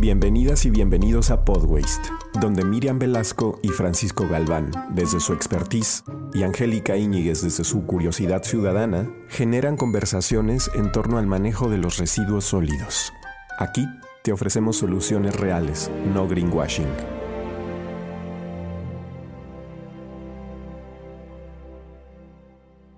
Bienvenidas y bienvenidos a Podwaste, donde Miriam Velasco y Francisco Galván, desde su expertise, y Angélica Íñiguez desde su curiosidad ciudadana, generan conversaciones en torno al manejo de los residuos sólidos. Aquí te ofrecemos soluciones reales, no greenwashing.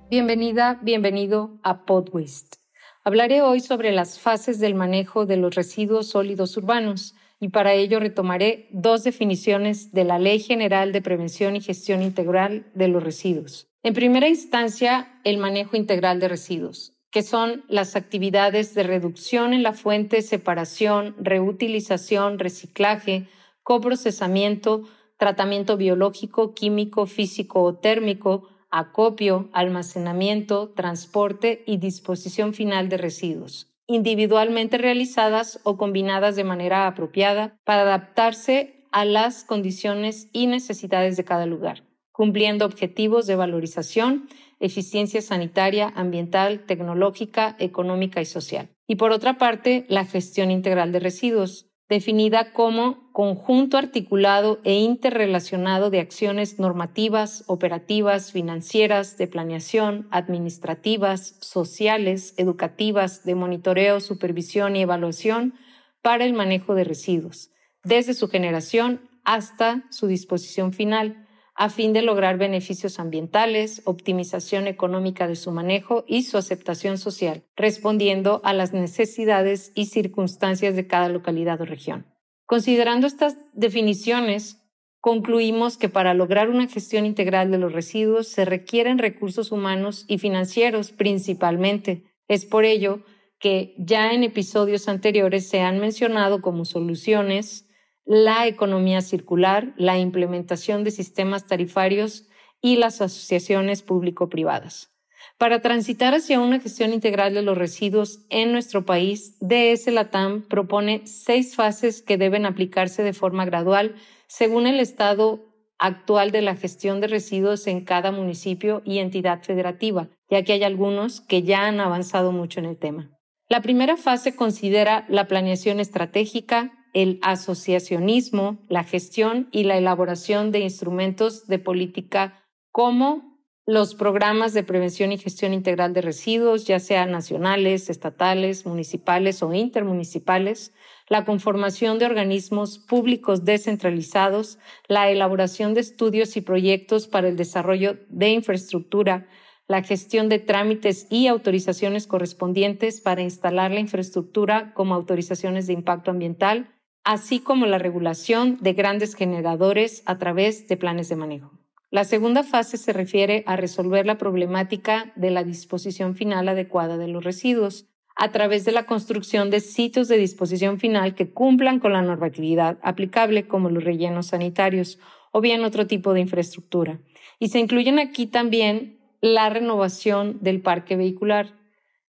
Bienvenida, bienvenido a Podwaste. Hablaré hoy sobre las fases del manejo de los residuos sólidos urbanos y para ello retomaré dos definiciones de la Ley General de Prevención y Gestión Integral de los Residuos. En primera instancia, el manejo integral de residuos, que son las actividades de reducción en la fuente, separación, reutilización, reciclaje, coprocesamiento, tratamiento biológico, químico, físico o térmico, acopio, almacenamiento, transporte y disposición final de residuos, individualmente realizadas o combinadas de manera apropiada para adaptarse a las condiciones y necesidades de cada lugar, cumpliendo objetivos de valorización, eficiencia sanitaria, ambiental, tecnológica, económica y social. Y por otra parte, la gestión integral de residuos, definida como conjunto articulado e interrelacionado de acciones normativas, operativas, financieras, de planeación, administrativas, sociales, educativas, de monitoreo, supervisión y evaluación para el manejo de residuos, desde su generación hasta su disposición final, a fin de lograr beneficios ambientales, optimización económica de su manejo y su aceptación social, respondiendo a las necesidades y circunstancias de cada localidad o región. Considerando estas definiciones, concluimos que para lograr una gestión integral de los residuos se requieren recursos humanos y financieros principalmente. Es por ello que ya en episodios anteriores se han mencionado como soluciones la economía circular, la implementación de sistemas tarifarios y las asociaciones público-privadas. Para transitar hacia una gestión integral de los residuos en nuestro país, DS Latam propone seis fases que deben aplicarse de forma gradual según el estado actual de la gestión de residuos en cada municipio y entidad federativa, ya que hay algunos que ya han avanzado mucho en el tema. La primera fase considera la planeación estratégica, el asociacionismo, la gestión y la elaboración de instrumentos de política como los programas de prevención y gestión integral de residuos, ya sean nacionales, estatales, municipales o intermunicipales, la conformación de organismos públicos descentralizados, la elaboración de estudios y proyectos para el desarrollo de infraestructura, la gestión de trámites y autorizaciones correspondientes para instalar la infraestructura como autorizaciones de impacto ambiental, así como la regulación de grandes generadores a través de planes de manejo. La segunda fase se refiere a resolver la problemática de la disposición final adecuada de los residuos a través de la construcción de sitios de disposición final que cumplan con la normatividad aplicable como los rellenos sanitarios o bien otro tipo de infraestructura. Y se incluyen aquí también la renovación del parque vehicular,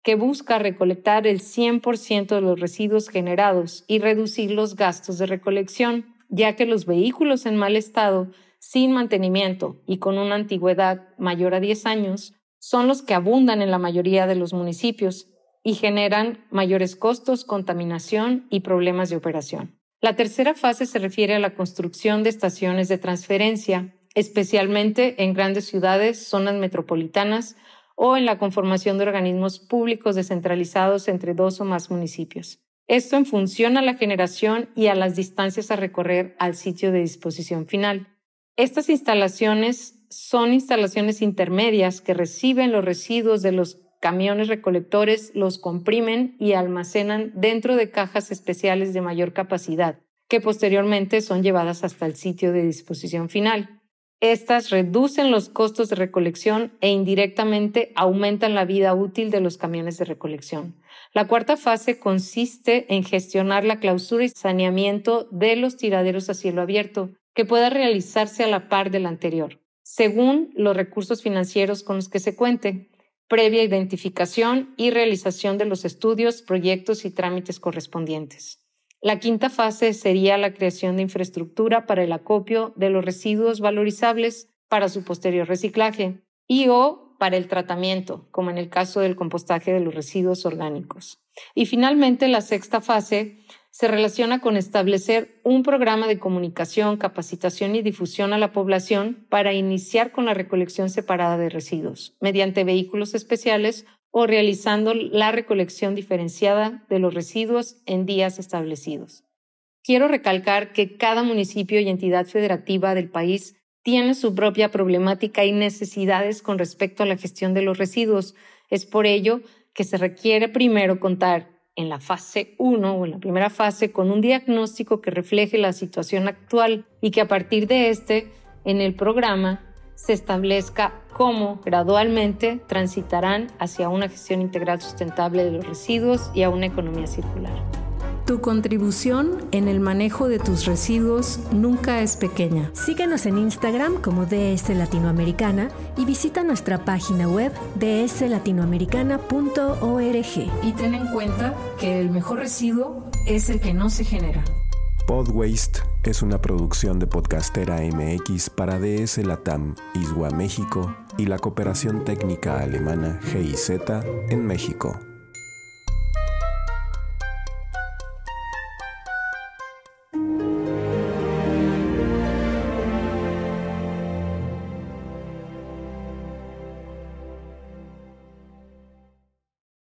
que busca recolectar el 100% de los residuos generados y reducir los gastos de recolección, ya que los vehículos en mal estado, sin mantenimiento y con una antigüedad mayor a 10 años, son los que abundan en la mayoría de los municipios y generan mayores costos, contaminación y problemas de operación. La tercera fase se refiere a la construcción de estaciones de transferencia, especialmente en grandes ciudades, zonas metropolitanas, o en la conformación de organismos públicos descentralizados entre dos o más municipios. Esto en función a la generación y a las distancias a recorrer al sitio de disposición final. Estas instalaciones son instalaciones intermedias que reciben los residuos de los camiones recolectores, los comprimen y almacenan dentro de cajas especiales de mayor capacidad, que posteriormente son llevadas hasta el sitio de disposición final. Estas reducen los costos de recolección e indirectamente aumentan la vida útil de los camiones de recolección. La cuarta fase consiste en gestionar la clausura y saneamiento de los tiraderos a cielo abierto, que pueda realizarse a la par del anterior, según los recursos financieros con los que se cuente, previa identificación y realización de los estudios, proyectos y trámites correspondientes. La quinta fase sería la creación de infraestructura para el acopio de los residuos valorizables para su posterior reciclaje y o para el tratamiento, como en el caso del compostaje de los residuos orgánicos. Y finalmente, la sexta fase se relaciona con establecer un programa de comunicación, capacitación y difusión a la población para iniciar con la recolección separada de residuos mediante vehículos especiales o realizando la recolección diferenciada de los residuos en días establecidos. Quiero recalcar que cada municipio y entidad federativa del país tiene su propia problemática y necesidades con respecto a la gestión de los residuos. Es por ello que se requiere primero contar en la fase 1 o en la primera fase con un diagnóstico que refleje la situación actual y que a partir de este, en el programa, se establezca cómo gradualmente transitarán hacia una gestión integral sustentable de los residuos y a una economía circular. Tu contribución en el manejo de tus residuos nunca es pequeña. Síguenos en Instagram como DS Latinoamericana y visita nuestra página web dslatinoamericana.org. Y ten en cuenta que el mejor residuo es el que no se genera. Podwaste es una producción de Podcastera MX para DS Latam, Iswa México y la cooperación técnica alemana GIZ en México.